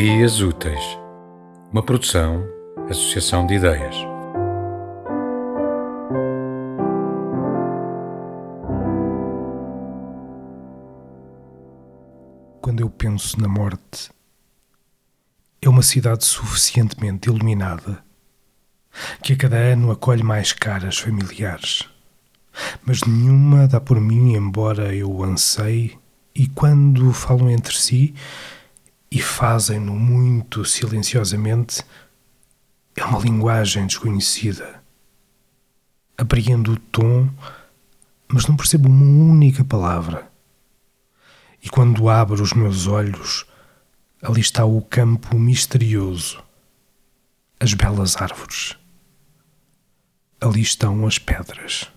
Ideias Úteis, uma produção, associação de ideias. Quando eu penso na morte, é uma cidade suficientemente iluminada que a cada ano acolhe mais caras familiares. Mas nenhuma dá por mim, embora eu anseie, e quando falam entre si, e fazem-no muito silenciosamente, é uma linguagem desconhecida. Apreendo o tom, mas não percebo uma única palavra. E quando abro os meus olhos, ali está o campo misterioso, as belas árvores. Ali estão as pedras.